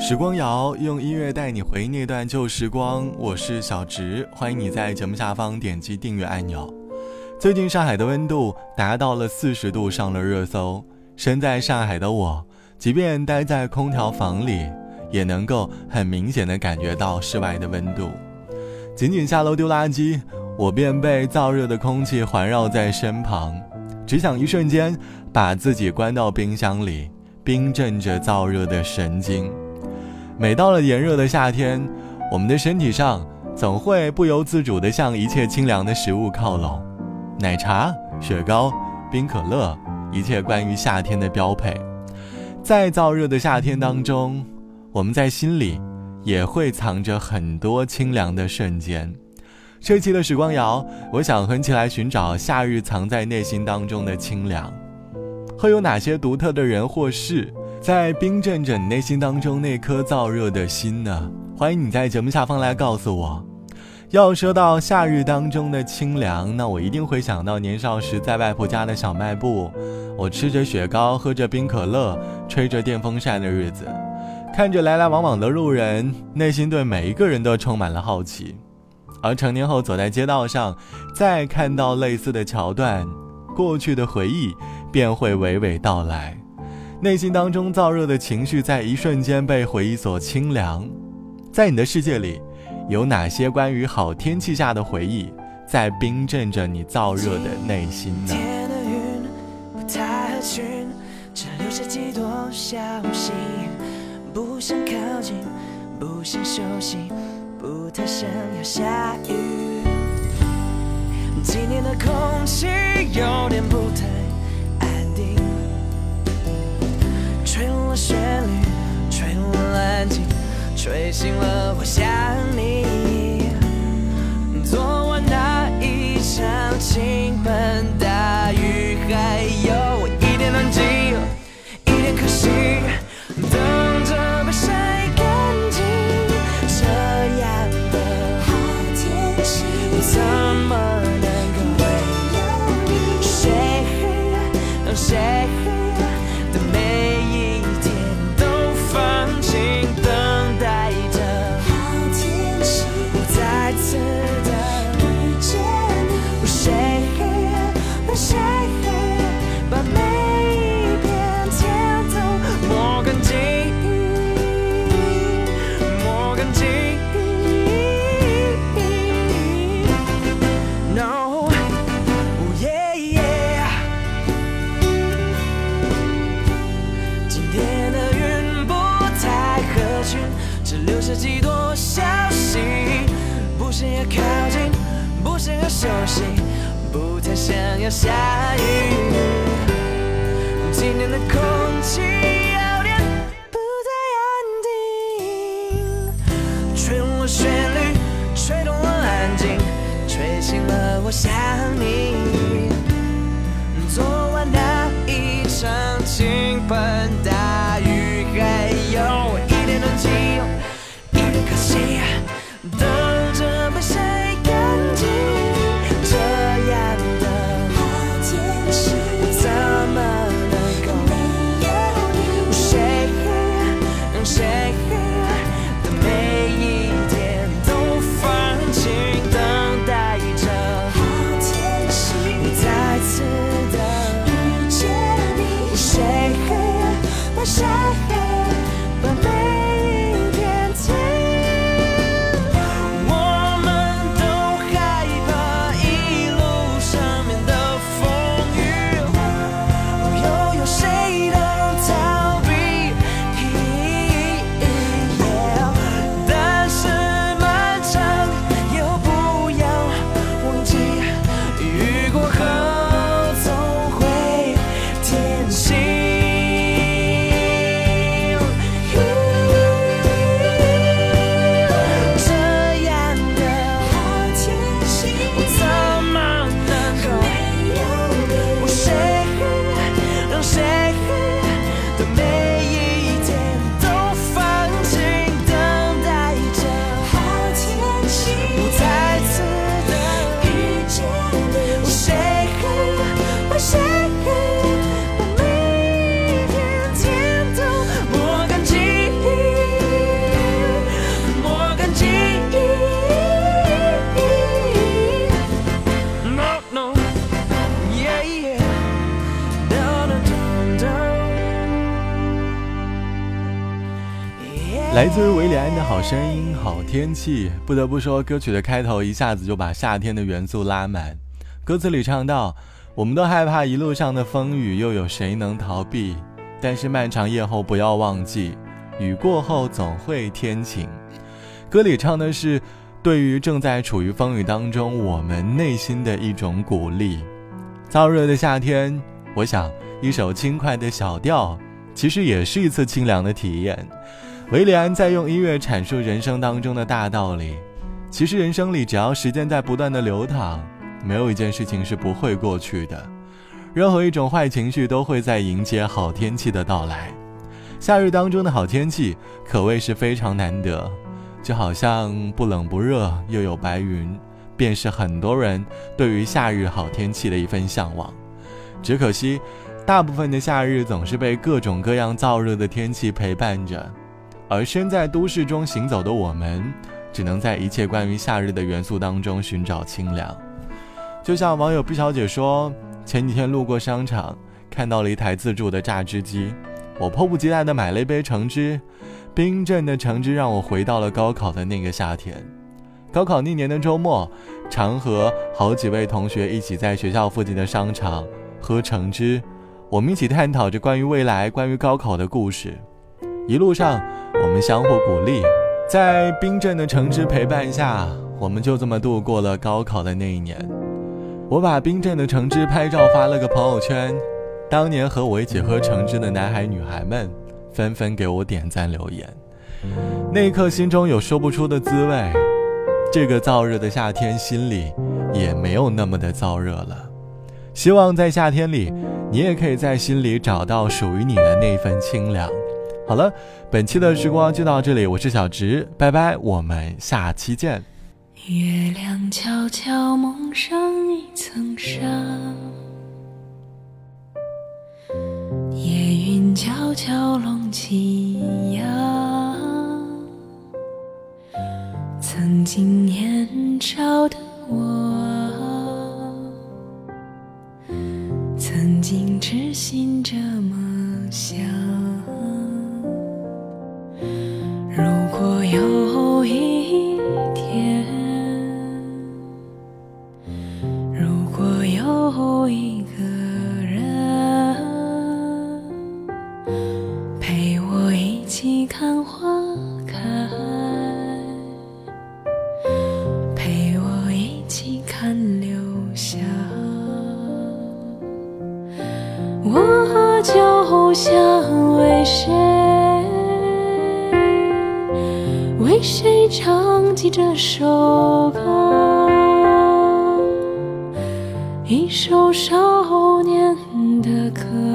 时光谣用音乐带你回忆那段旧时光，我是小植，欢迎你在节目下方点击订阅按钮。最近上海的温度达到了四十度，上了热搜。身在上海的我，即便待在空调房里，也能够很明显的感觉到室外的温度。仅仅下楼丢垃圾，我便被燥热的空气环绕在身旁，只想一瞬间把自己关到冰箱里，冰镇着燥热的神经。每到了炎热的夏天，我们的身体上总会不由自主地向一切清凉的食物靠拢，奶茶、雪糕、冰可乐，一切关于夏天的标配。在燥热的夏天当中，我们在心里也会藏着很多清凉的瞬间。这期的时光谣，我想和起来寻找夏日藏在内心当中的清凉，会有哪些独特的人或事？在冰镇着你内心当中那颗燥热的心呢？欢迎你在节目下方来告诉我。要说到夏日当中的清凉，那我一定会想到年少时在外婆家的小卖部，我吃着雪糕，喝着冰可乐，吹着电风扇的日子，看着来来往往的路人，内心对每一个人都充满了好奇。而成年后走在街道上，再看到类似的桥段，过去的回忆便会娓娓道来。内心当中燥热的情绪，在一瞬间被回忆所清凉。在你的世界里，有哪些关于好天气下的回忆，在冰镇着你燥热的内心呢？天的云不太合群，只留下几朵消息，不想靠近，不想休息，不太想要下雨。今天的空气有点不太。了旋律，吹落了安静，吹醒了我想你。昨晚那一场倾盆大想要下雨。今天的空气 shy 来自于维里安的好声音、好天气。不得不说，歌曲的开头一下子就把夏天的元素拉满。歌词里唱到：“我们都害怕一路上的风雨，又有谁能逃避？但是漫长夜后，不要忘记，雨过后总会天晴。”歌里唱的是对于正在处于风雨当中我们内心的一种鼓励。燥热的夏天，我想一首轻快的小调，其实也是一次清凉的体验。维里安在用音乐阐述人生当中的大道理。其实人生里，只要时间在不断的流淌，没有一件事情是不会过去的。任何一种坏情绪都会在迎接好天气的到来。夏日当中的好天气可谓是非常难得，就好像不冷不热又有白云，便是很多人对于夏日好天气的一份向往。只可惜，大部分的夏日总是被各种各样燥热的天气陪伴着。而身在都市中行走的我们，只能在一切关于夏日的元素当中寻找清凉。就像网友毕小姐说：“前几天路过商场，看到了一台自助的榨汁机，我迫不及待地买了一杯橙汁。冰镇的橙汁让我回到了高考的那个夏天。高考那年的周末，常和好几位同学一起在学校附近的商场喝橙汁，我们一起探讨着关于未来、关于高考的故事。一路上。”我们相互鼓励，在冰镇的橙汁陪伴下，我们就这么度过了高考的那一年。我把冰镇的橙汁拍照发了个朋友圈，当年和我一起喝橙汁的男孩女孩们纷纷给我点赞留言。那一刻，心中有说不出的滋味。这个燥热的夏天，心里也没有那么的燥热了。希望在夏天里，你也可以在心里找到属于你的那份清凉。好了，本期的时光就到这里，我是小直，拜拜，我们下期见。月亮悄悄蒙上一层纱，夜云悄悄拢起呀。曾经年少的我，一个人陪我一起看花开，陪我一起看流霞，我就想为谁。为谁唱起这首歌？一首少年的歌。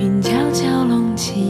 云悄悄隆起。